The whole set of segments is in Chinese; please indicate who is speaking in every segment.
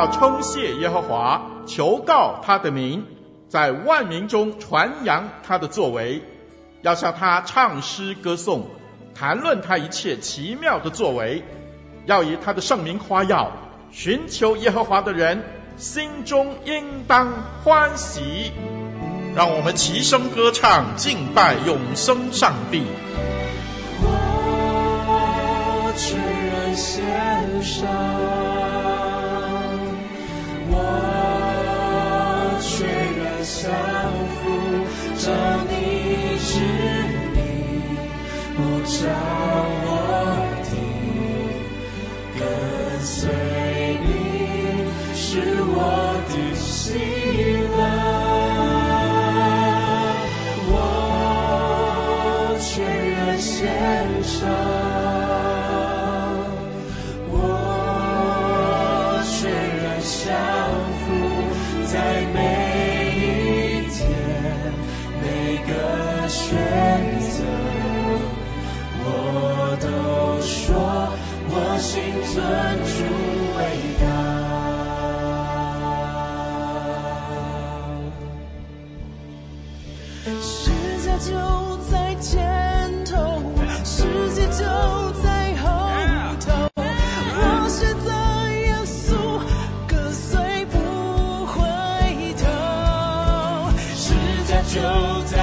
Speaker 1: 要称谢耶和华，求告他的名，在万民中传扬他的作为，要向他唱诗歌颂，谈论他一切奇妙的作为，要以他的圣名夸耀。寻求耶和华的人，心中应当欢喜。让我们齐声歌唱，敬拜永生上帝。
Speaker 2: 我全然献上。不就在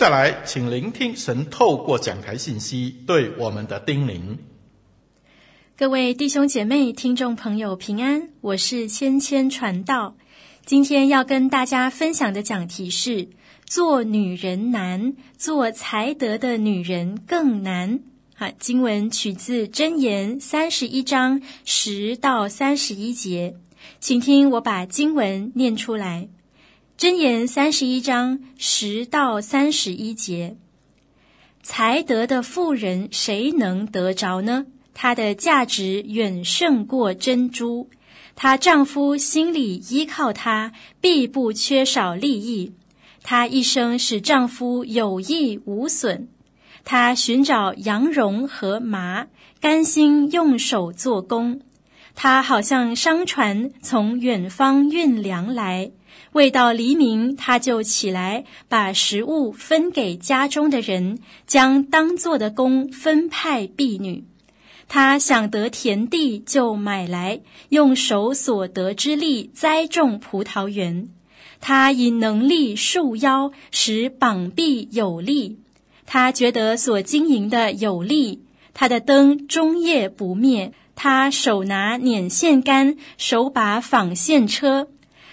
Speaker 1: 下来，请聆听神透过讲台信息对我们的叮咛。
Speaker 3: 各位弟兄姐妹、听众朋友平安，我是芊芊传道。今天要跟大家分享的讲题是：做女人难，做才德的女人更难。好，经文取自箴言三十一章十到三十一节，请听我把经文念出来。箴言三十一章十到三十一节，才德的妇人谁能得着呢？她的价值远胜过珍珠，她丈夫心里依靠她，必不缺少利益。她一生使丈夫有益无损。她寻找羊绒和麻，甘心用手做工。她好像商船从远方运粮来。未到黎明，他就起来，把食物分给家中的人，将当做的工分派婢女。他想得田地，就买来，用手所得之力栽种葡萄园。他以能力束腰，使膀臂有力。他觉得所经营的有力，他的灯终夜不灭。他手拿捻线杆，手把纺线车。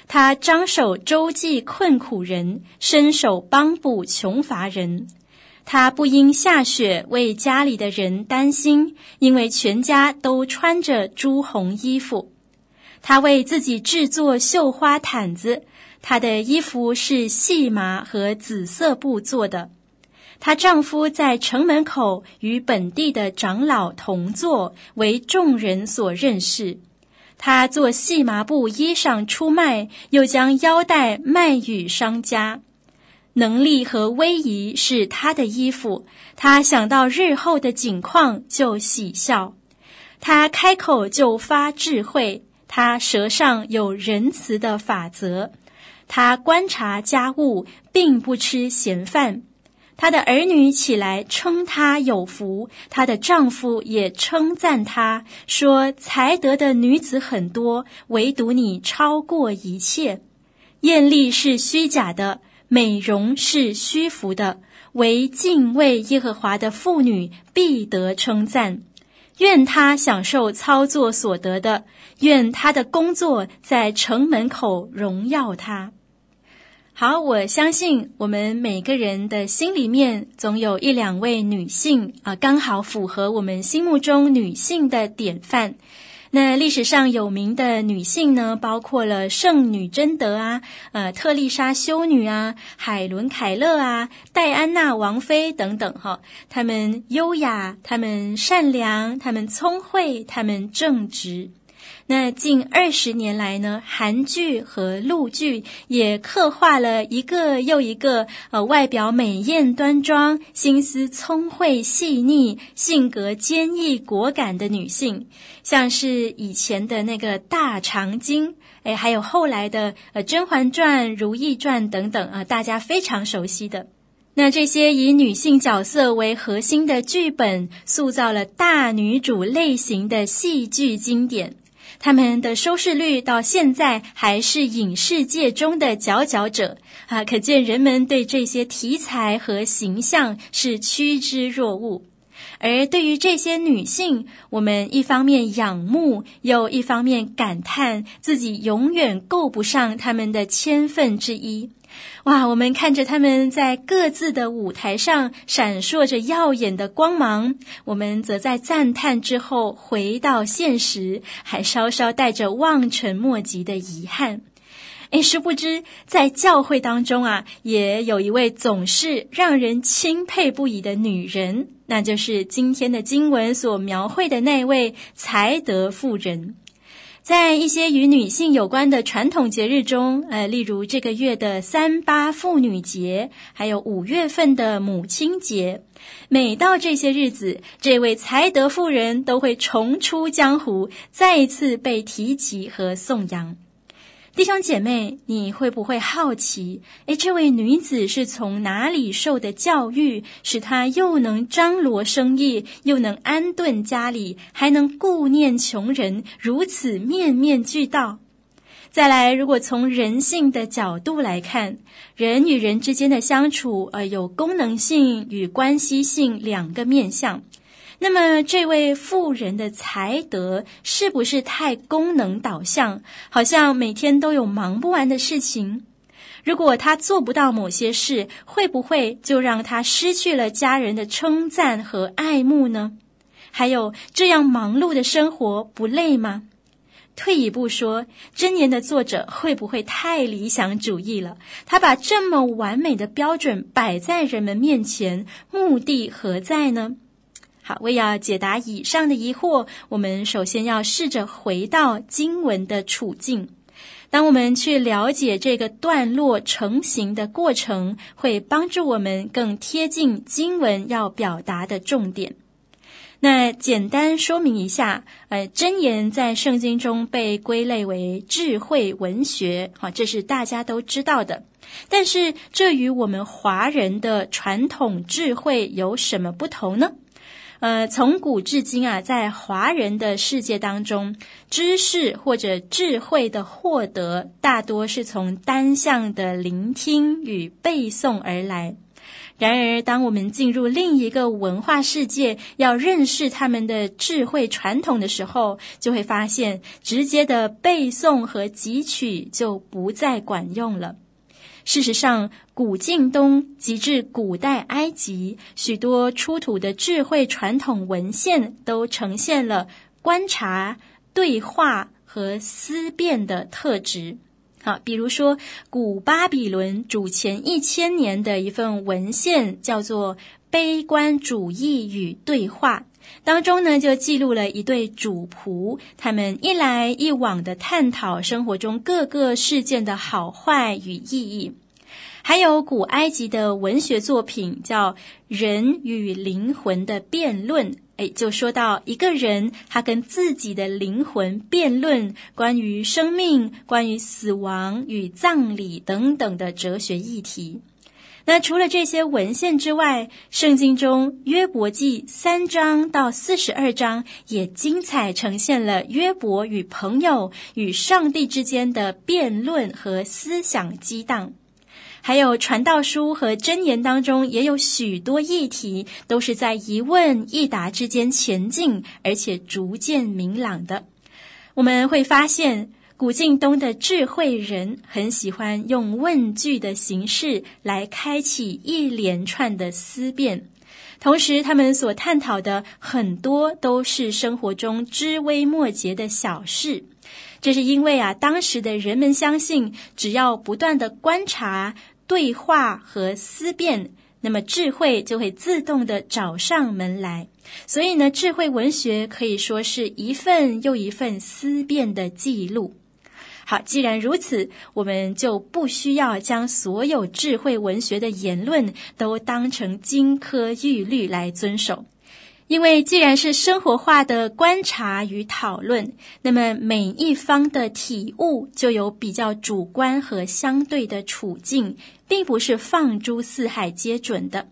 Speaker 3: 他张手周济困苦人，伸手帮补穷乏人。他不因下雪为家里的人担心，因为全家都穿着朱红衣服。他为自己制作绣花毯子，他的衣服是细麻和紫色布做的。她丈夫在城门口与本地的长老同坐，为众人所认识。他做细麻布衣裳出卖，又将腰带卖与商家。能力和威仪是他的衣服。他想到日后的景况就喜笑。他开口就发智慧。他舌上有仁慈的法则。他观察家务，并不吃闲饭。她的儿女起来称她有福，她的丈夫也称赞她，说：“才德的女子很多，唯独你超过一切。艳丽是虚假的，美容是虚浮的，唯敬畏耶和华的妇女必得称赞。愿她享受操作所得的，愿她的工作在城门口荣耀她。”好，我相信我们每个人的心里面总有一两位女性啊，刚好符合我们心目中女性的典范。那历史上有名的女性呢，包括了圣女贞德啊，呃，特丽莎修女啊，海伦凯勒啊，戴安娜王妃等等哈。她们优雅，她们善良，她们聪慧，她们正直。那近二十年来呢，韩剧和陆剧也刻画了一个又一个呃，外表美艳端庄、心思聪慧细腻、性格坚毅果敢的女性，像是以前的那个大长今，哎，还有后来的呃《甄嬛传》《如懿传》等等啊，大家非常熟悉的。那这些以女性角色为核心的剧本，塑造了大女主类型的戏剧经典。他们的收视率到现在还是影视界中的佼佼者啊！可见人们对这些题材和形象是趋之若鹜。而对于这些女性，我们一方面仰慕，又一方面感叹自己永远够不上他们的千分之一。哇！我们看着他们在各自的舞台上闪烁着耀眼的光芒，我们则在赞叹之后回到现实，还稍稍带着望尘莫及的遗憾。诶，殊不知在教会当中啊，也有一位总是让人钦佩不已的女人，那就是今天的经文所描绘的那位才德妇人。在一些与女性有关的传统节日中，呃，例如这个月的三八妇女节，还有五月份的母亲节，每到这些日子，这位才德妇人都会重出江湖，再一次被提及和颂扬。弟兄姐妹，你会不会好奇？诶，这位女子是从哪里受的教育，使她又能张罗生意，又能安顿家里，还能顾念穷人，如此面面俱到？再来，如果从人性的角度来看，人与人之间的相处，呃，有功能性与关系性两个面向。那么，这位妇人的才德是不是太功能导向？好像每天都有忙不完的事情。如果她做不到某些事，会不会就让她失去了家人的称赞和爱慕呢？还有，这样忙碌的生活不累吗？退一步说，箴言的作者会不会太理想主义了？他把这么完美的标准摆在人们面前，目的何在呢？好，为要解答以上的疑惑，我们首先要试着回到经文的处境。当我们去了解这个段落成型的过程，会帮助我们更贴近经文要表达的重点。那简单说明一下，呃，箴言在圣经中被归类为智慧文学，好，这是大家都知道的。但是这与我们华人的传统智慧有什么不同呢？呃，从古至今啊，在华人的世界当中，知识或者智慧的获得，大多是从单向的聆听与背诵而来。然而，当我们进入另一个文化世界，要认识他们的智慧传统的时候，就会发现，直接的背诵和汲取就不再管用了。事实上，古近东及至古代埃及，许多出土的智慧传统文献都呈现了观察、对话和思辨的特质。好，比如说，古巴比伦主前一千年的一份文献叫做《悲观主义与对话》，当中呢就记录了一对主仆，他们一来一往的探讨生活中各个事件的好坏与意义。还有古埃及的文学作品叫《人与灵魂的辩论》，诶，就说到一个人他跟自己的灵魂辩论关于生命、关于死亡与葬礼等等的哲学议题。那除了这些文献之外，圣经中约伯记三章到四十二章也精彩呈现了约伯与朋友与上帝之间的辩论和思想激荡。还有传道书和箴言当中也有许多议题，都是在一问一答之间前进，而且逐渐明朗的。我们会发现，古近东的智慧人很喜欢用问句的形式来开启一连串的思辨，同时他们所探讨的很多都是生活中枝微末节的小事。这是因为啊，当时的人们相信，只要不断的观察。对话和思辨，那么智慧就会自动的找上门来。所以呢，智慧文学可以说是一份又一份思辨的记录。好，既然如此，我们就不需要将所有智慧文学的言论都当成金科玉律来遵守。因为既然是生活化的观察与讨论，那么每一方的体悟就有比较主观和相对的处境，并不是放诸四海皆准的。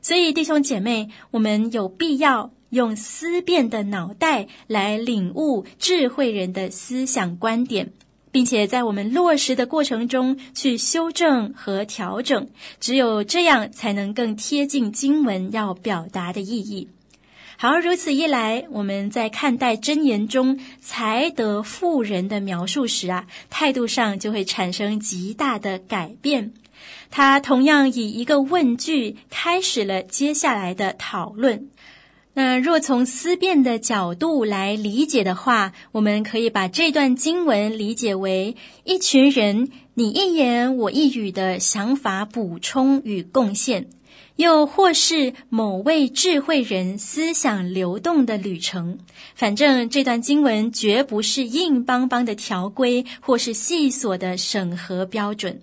Speaker 3: 所以，弟兄姐妹，我们有必要用思辨的脑袋来领悟智慧人的思想观点，并且在我们落实的过程中去修正和调整。只有这样，才能更贴近经文要表达的意义。好，如此一来，我们在看待真言中才德富人的描述时啊，态度上就会产生极大的改变。他同样以一个问句开始了接下来的讨论。那若从思辨的角度来理解的话，我们可以把这段经文理解为一群人你一言我一语的想法补充与贡献。又或是某位智慧人思想流动的旅程，反正这段经文绝不是硬邦邦的条规，或是细琐的审核标准。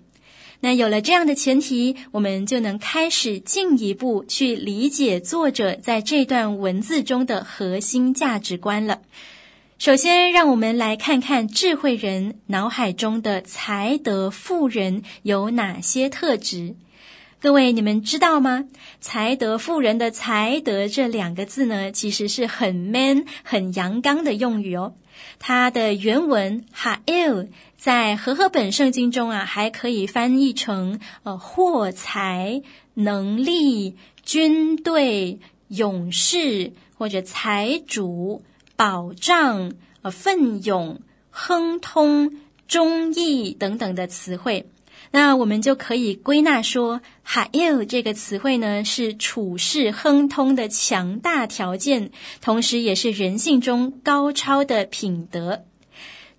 Speaker 3: 那有了这样的前提，我们就能开始进一步去理解作者在这段文字中的核心价值观了。首先，让我们来看看智慧人脑海中的才德富人有哪些特质。各位，你们知道吗？才德妇人的“才德”这两个字呢，其实是很 man、很阳刚的用语哦。它的原文 “ha'el” 在和合本圣经中啊，还可以翻译成呃货财、能力、军队、勇士或者财主、保障、呃奋勇、亨通、忠义等等的词汇。那我们就可以归纳说，ha'el 这个词汇呢，是处世亨通的强大条件，同时也是人性中高超的品德。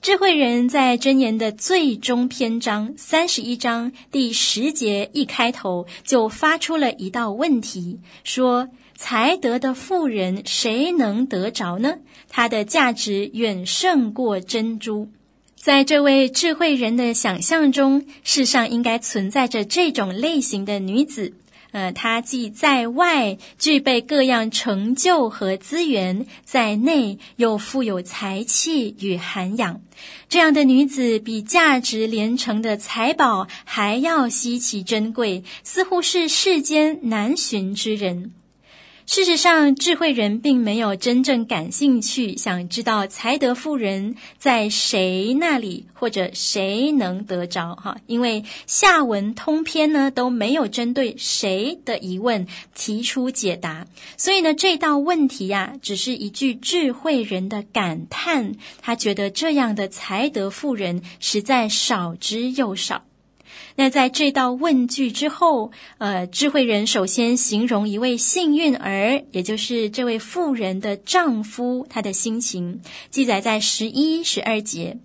Speaker 3: 智慧人在箴言的最终篇章三十一章第十节一开头，就发出了一道问题，说：才德的富人谁能得着呢？他的价值远胜过珍珠。在这位智慧人的想象中，世上应该存在着这种类型的女子。呃，她既在外具备各样成就和资源，在内又富有才气与涵养。这样的女子比价值连城的财宝还要稀奇珍贵，似乎是世间难寻之人。事实上，智慧人并没有真正感兴趣，想知道才德妇人在谁那里，或者谁能得着哈。因为下文通篇呢都没有针对谁的疑问提出解答，所以呢这道问题呀、只是一句智慧人的感叹，他觉得这样的才德妇人实在少之又少。那在这道问句之后，呃，智慧人首先形容一位幸运儿，也就是这位妇人的丈夫，他的心情，记载在十一、十二节。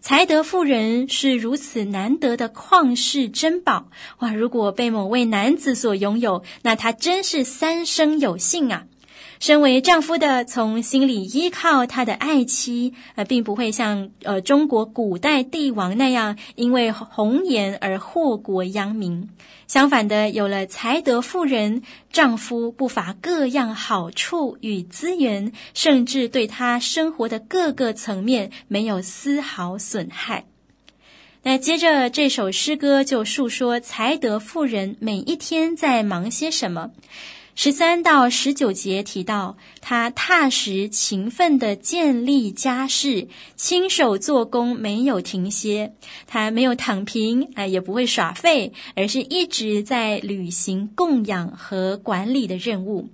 Speaker 3: 才德妇人是如此难得的旷世珍宝，哇！如果被某位男子所拥有，那他真是三生有幸啊。身为丈夫的，从心里依靠他的爱妻，呃，并不会像呃中国古代帝王那样因为红颜而祸国殃民。相反的，有了才德妇人，丈夫不乏各样好处与资源，甚至对他生活的各个层面没有丝毫损害。那接着这首诗歌就述说才德妇人每一天在忙些什么。十三到十九节提到，他踏实勤奋地建立家室，亲手做工，没有停歇。他没有躺平，啊，也不会耍废，而是一直在履行供养和管理的任务。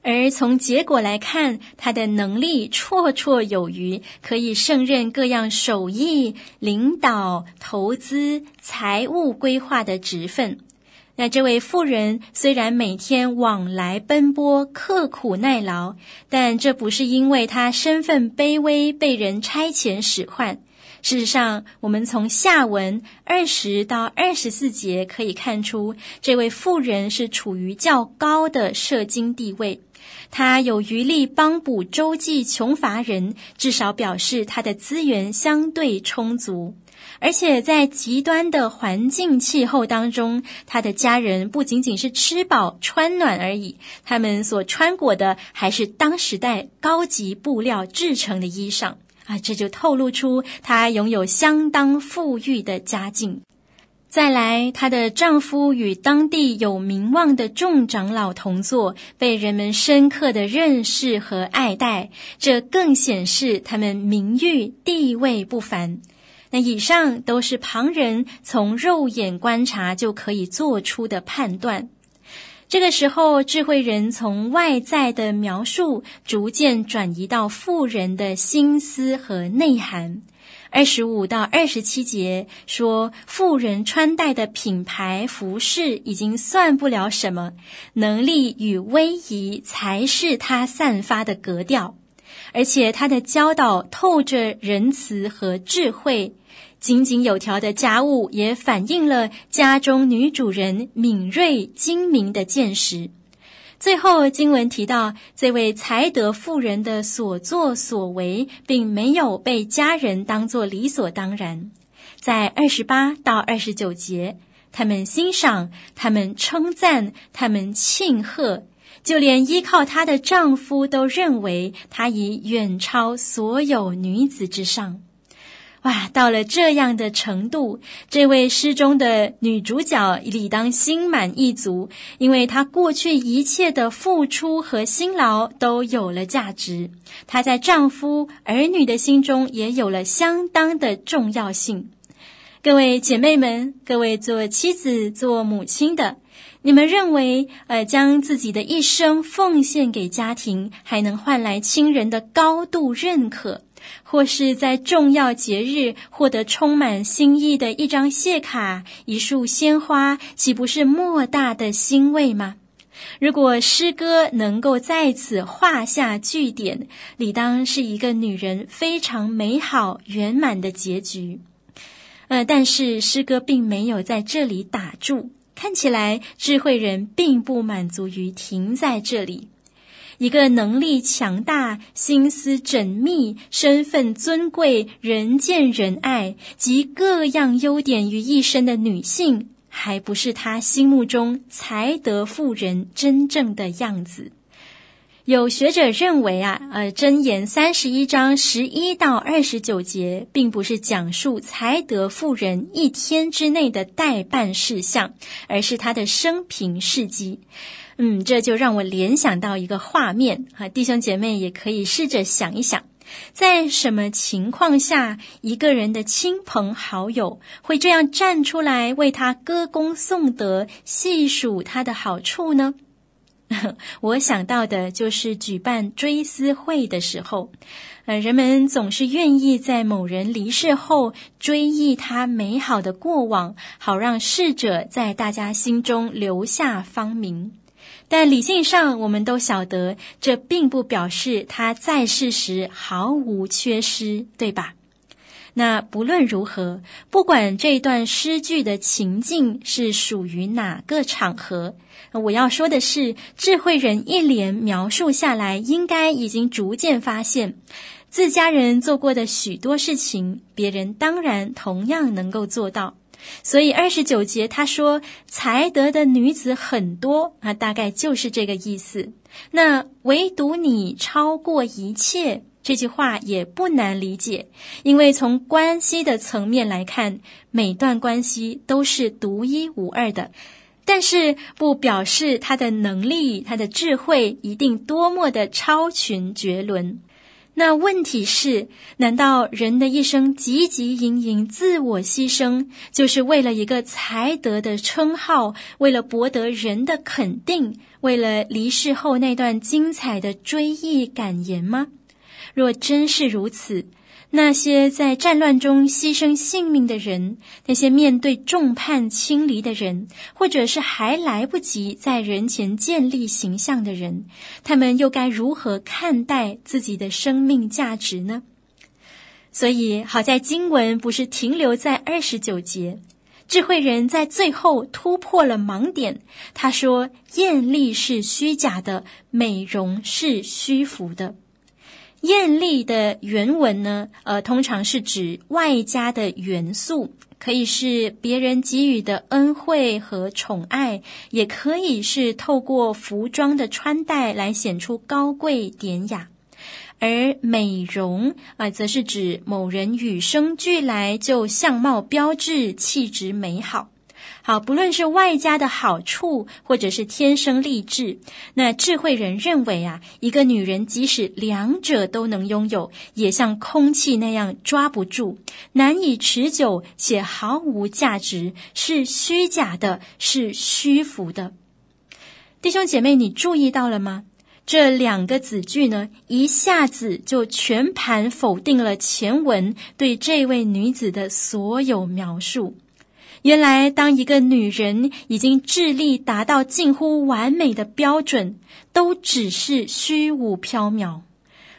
Speaker 3: 而从结果来看，他的能力绰绰有余，可以胜任各样手艺、领导、投资、财务规划的职分。那这位妇人虽然每天往来奔波、刻苦耐劳，但这不是因为她身份卑微被人差遣使唤。事实上，我们从下文二十到二十四节可以看出，这位妇人是处于较高的社经地位，她有余力帮补周济穷乏人，至少表示她的资源相对充足。而且在极端的环境气候当中，他的家人不仅仅是吃饱穿暖而已，他们所穿裹的还是当时代高级布料制成的衣裳啊！这就透露出她拥有相当富裕的家境。再来，她的丈夫与当地有名望的众长老同坐，被人们深刻的认识和爱戴，这更显示他们名誉地位不凡。那以上都是旁人从肉眼观察就可以做出的判断。这个时候，智慧人从外在的描述逐渐转移到富人的心思和内涵。二十五到二十七节说，富人穿戴的品牌服饰已经算不了什么，能力与威仪才是他散发的格调。而且他的教导透着仁慈和智慧，井井有条的家务也反映了家中女主人敏锐精明的见识。最后经文提到，这位才德妇人的所作所为，并没有被家人当作理所当然。在二十八到二十九节，他们欣赏，他们称赞，他们庆贺。就连依靠她的丈夫都认为她已远超所有女子之上，哇！到了这样的程度，这位诗中的女主角理当心满意足，因为她过去一切的付出和辛劳都有了价值，她在丈夫儿女的心中也有了相当的重要性。各位姐妹们，各位做妻子、做母亲的。你们认为，呃，将自己的一生奉献给家庭，还能换来亲人的高度认可，或是在重要节日获得充满心意的一张谢卡、一束鲜花，岂不是莫大的欣慰吗？如果诗歌能够在此画下句点，理当是一个女人非常美好圆满的结局。呃，但是诗歌并没有在这里打住。看起来智慧人并不满足于停在这里。一个能力强大、心思缜密、身份尊贵、人见人爱及各样优点于一身的女性，还不是他心目中才德妇人真正的样子。有学者认为啊，呃，箴言三十一章十一到二十九节，并不是讲述才德妇人一天之内的待办事项，而是她的生平事迹。嗯，这就让我联想到一个画面啊，弟兄姐妹也可以试着想一想，在什么情况下，一个人的亲朋好友会这样站出来为他歌功颂德，细数他的好处呢？我想到的就是举办追思会的时候，呃，人们总是愿意在某人离世后追忆他美好的过往，好让逝者在大家心中留下芳名。但理性上，我们都晓得，这并不表示他在世时毫无缺失，对吧？那不论如何，不管这段诗句的情境是属于哪个场合，我要说的是，智慧人一连描述下来，应该已经逐渐发现，自家人做过的许多事情，别人当然同样能够做到。所以二十九节他说才德的女子很多啊，大概就是这个意思。那唯独你超过一切。这句话也不难理解，因为从关系的层面来看，每段关系都是独一无二的，但是不表示他的能力、他的智慧一定多么的超群绝伦。那问题是，难道人的一生汲汲营营、自我牺牲，就是为了一个才德的称号，为了博得人的肯定，为了离世后那段精彩的追忆感言吗？若真是如此，那些在战乱中牺牲性命的人，那些面对众叛亲离的人，或者是还来不及在人前建立形象的人，他们又该如何看待自己的生命价值呢？所以，好在经文不是停留在二十九节，智慧人在最后突破了盲点。他说：“艳丽是虚假的，美容是虚浮的。”艳丽的原文呢，呃，通常是指外加的元素，可以是别人给予的恩惠和宠爱，也可以是透过服装的穿戴来显出高贵典雅。而美容啊，则是指某人与生俱来就相貌标致、气质美好。好，不论是外加的好处，或者是天生丽质，那智慧人认为啊，一个女人即使两者都能拥有，也像空气那样抓不住，难以持久，且毫无价值，是虚假的，是虚浮的。弟兄姐妹，你注意到了吗？这两个子句呢，一下子就全盘否定了前文对这位女子的所有描述。原来，当一个女人已经智力达到近乎完美的标准，都只是虚无缥缈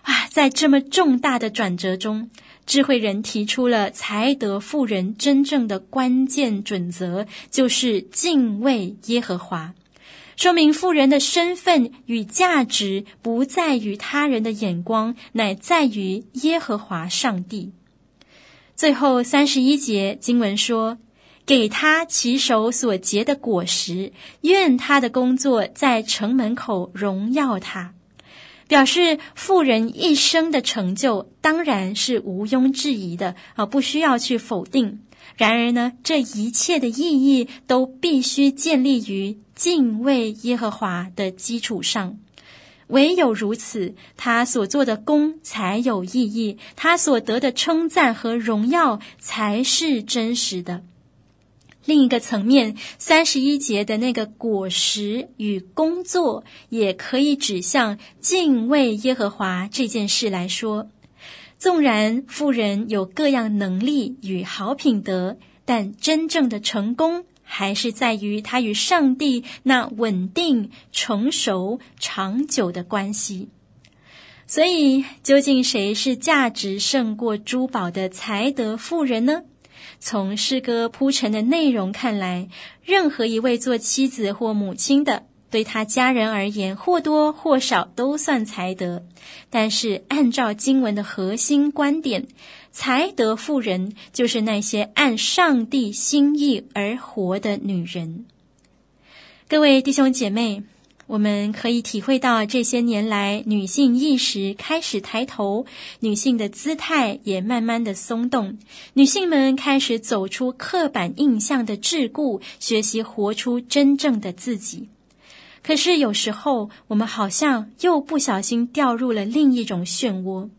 Speaker 3: 啊！在这么重大的转折中，智慧人提出了才德妇人真正的关键准则，就是敬畏耶和华，说明妇人的身份与价值不在于他人的眼光，乃在于耶和华上帝。最后三十一节经文说。给他其手所结的果实，愿他的工作在城门口荣耀他。表示妇人一生的成就当然是毋庸置疑的啊，不需要去否定。然而呢，这一切的意义都必须建立于敬畏耶和华的基础上。唯有如此，他所做的工才有意义，他所得的称赞和荣耀才是真实的。另一个层面，三十一节的那个果实与工作，也可以指向敬畏耶和华这件事来说。纵然富人有各样能力与好品德，但真正的成功还是在于他与上帝那稳定、成熟、长久的关系。所以，究竟谁是价值胜过珠宝的才德富人呢？从诗歌铺陈的内容看来，任何一位做妻子或母亲的，对他家人而言，或多或少都算才德。但是，按照经文的核心观点，才德妇人就是那些按上帝心意而活的女人。各位弟兄姐妹，我们可以体会到这些年来女性意识开始抬头，女性的姿态也慢慢的松动，女性们开始走出刻板印象的桎梏，学习活出真正的自己。可是有时候，我们好像又不小心掉入了另一种漩涡。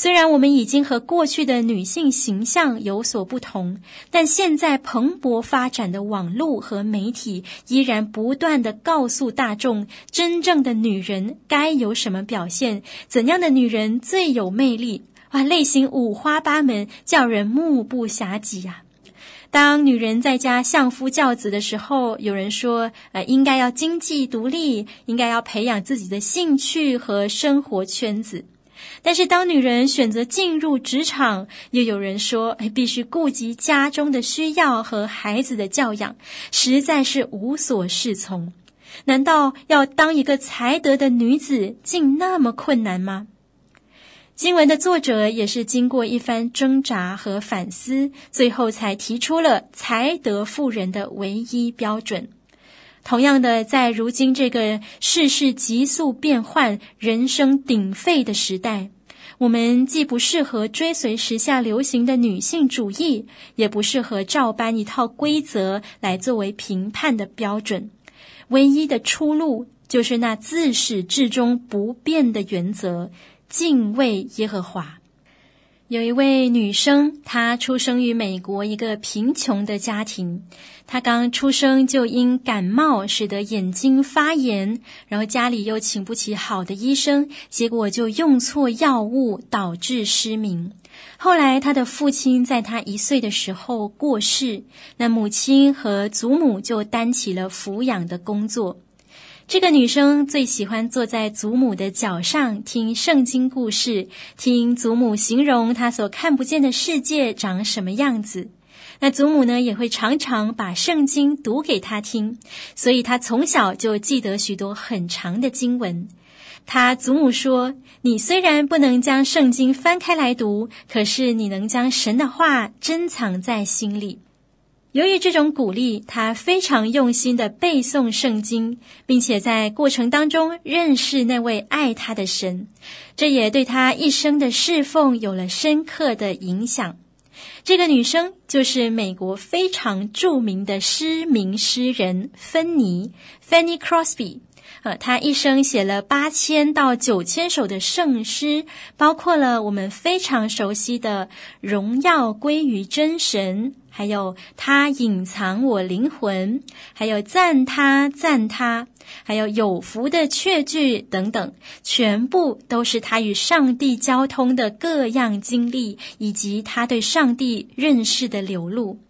Speaker 3: 虽然我们已经和过去的女性形象有所不同，但现在蓬勃发展的网络和媒体依然不断地告诉大众，真正的女人该有什么表现，怎样的女人最有魅力哇，类型五花八门，叫人目不暇给呀。当女人在家相夫教子的时候，有人说，呃，应该要经济独立，应该要培养自己的兴趣和生活圈子。但是，当女人选择进入职场，又有人说，哎，必须顾及家中的需要和孩子的教养，实在是无所适从。难道要当一个才德的女子，竟那么困难吗？经文的作者也是经过一番挣扎和反思，最后才提出了才德妇人的唯一标准。同样的，在如今这个世事急速变换、人声鼎沸的时代，我们既不适合追随时下流行的女性主义，也不适合照搬一套规则来作为评判的标准。唯一的出路，就是那自始至终不变的原则。敬畏耶和华。有一位女生，她出生于美国一个贫穷的家庭。她刚出生就因感冒使得眼睛发炎，然后家里又请不起好的医生，结果就用错药物，导致失明。后来，她的父亲在她一岁的时候过世，那母亲和祖母就担起了抚养的工作。这个女生最喜欢坐在祖母的脚上听圣经故事，听祖母形容她所看不见的世界长什么样子。那祖母呢，也会常常把圣经读给他听，所以他从小就记得许多很长的经文。他祖母说：“你虽然不能将圣经翻开来读，可是你能将神的话珍藏在心里。”由于这种鼓励，他非常用心地背诵圣经，并且在过程当中认识那位爱他的神，这也对他一生的侍奉有了深刻的影响。这个女生就是美国非常著名的诗名诗人芬妮 （Fanny Crosby）。呃，他一生写了八千到九千首的圣诗，包括了我们非常熟悉的“荣耀归于真神”。还有他隐藏我灵魂，还有赞他赞他，还有有福的确句等等，全部都是他与上帝交通的各样经历，以及他对上帝认识的流露。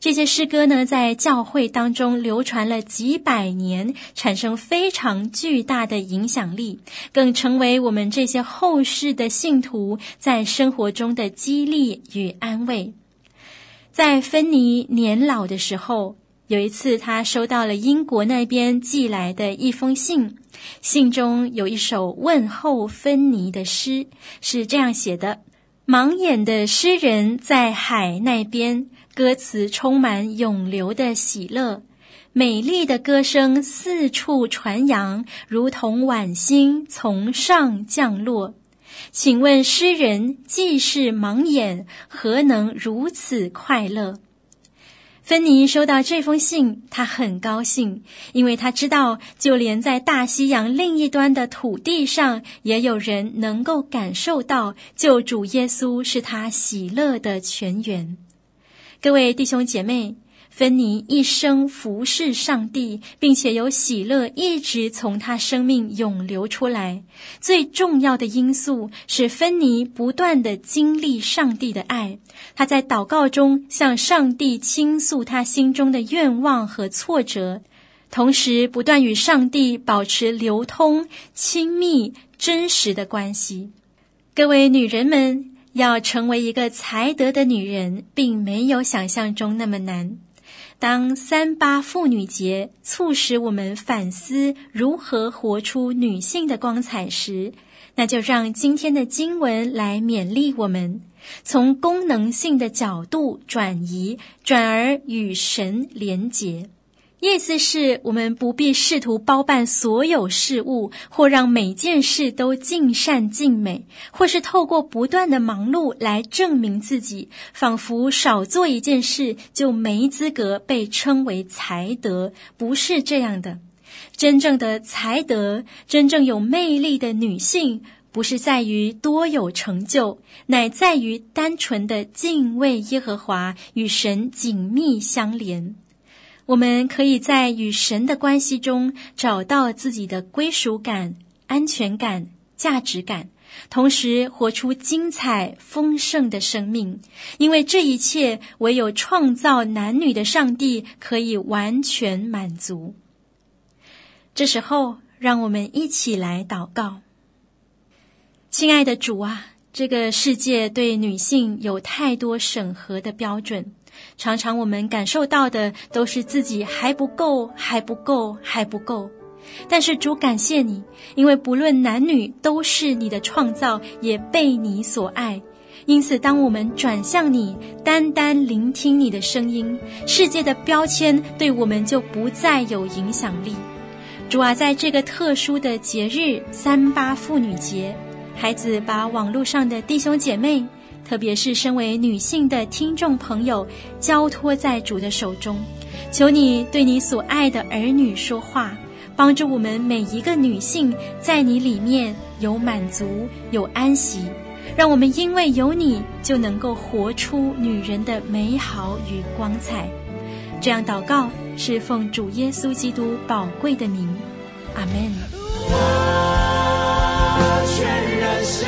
Speaker 3: 这些诗歌呢，在教会当中流传了几百年，产生非常巨大的影响力，更成为我们这些后世的信徒在生活中的激励与安慰。在芬妮年老的时候，有一次，她收到了英国那边寄来的一封信，信中有一首问候芬妮的诗，是这样写的：“盲眼的诗人在海那边，歌词充满涌流的喜乐，美丽的歌声四处传扬，如同晚星从上降落。”请问诗人既是盲眼，何能如此快乐？芬妮收到这封信，她很高兴，因为她知道，就连在大西洋另一端的土地上，也有人能够感受到救主耶稣是他喜乐的泉源。各位弟兄姐妹。芬妮一生服侍上帝，并且有喜乐一直从她生命涌流出来。最重要的因素是芬妮不断地经历上帝的爱。她在祷告中向上帝倾诉她心中的愿望和挫折，同时不断与上帝保持流通、亲密、真实的关系。各位女人们，要成为一个才德的女人，并没有想象中那么难。当三八妇女节促使我们反思如何活出女性的光彩时，那就让今天的经文来勉励我们，从功能性的角度转移，转而与神连结。意思是我们不必试图包办所有事物，或让每件事都尽善尽美，或是透过不断的忙碌来证明自己，仿佛少做一件事就没资格被称为才德。不是这样的。真正的才德，真正有魅力的女性，不是在于多有成就，乃在于单纯的敬畏耶和华，与神紧密相连。我们可以在与神的关系中找到自己的归属感、安全感、价值感，同时活出精彩丰盛的生命。因为这一切唯有创造男女的上帝可以完全满足。这时候，让我们一起来祷告。亲爱的主啊，这个世界对女性有太多审核的标准。常常我们感受到的都是自己还不够，还不够，还不够。但是主感谢你，因为不论男女都是你的创造，也被你所爱。因此，当我们转向你，单单聆听你的声音，世界的标签对我们就不再有影响力。主啊，在这个特殊的节日三八妇女节，孩子把网络上的弟兄姐妹。特别是身为女性的听众朋友，交托在主的手中，求你对你所爱的儿女说话，帮助我们每一个女性在你里面有满足、有安息，让我们因为有你就能够活出女人的美好与光彩。这样祷告是奉主耶稣基督宝贵的名，阿门。
Speaker 2: 世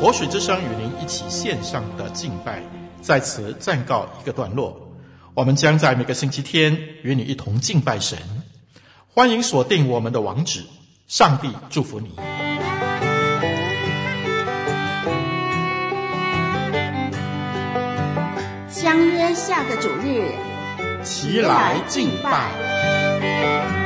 Speaker 1: 活水之声与您一起线上的敬拜，在此暂告一个段落。我们将在每个星期天与你一同敬拜神，欢迎锁定我们的网址。上帝祝福你。
Speaker 4: 相约下个主日，
Speaker 1: 齐来敬拜。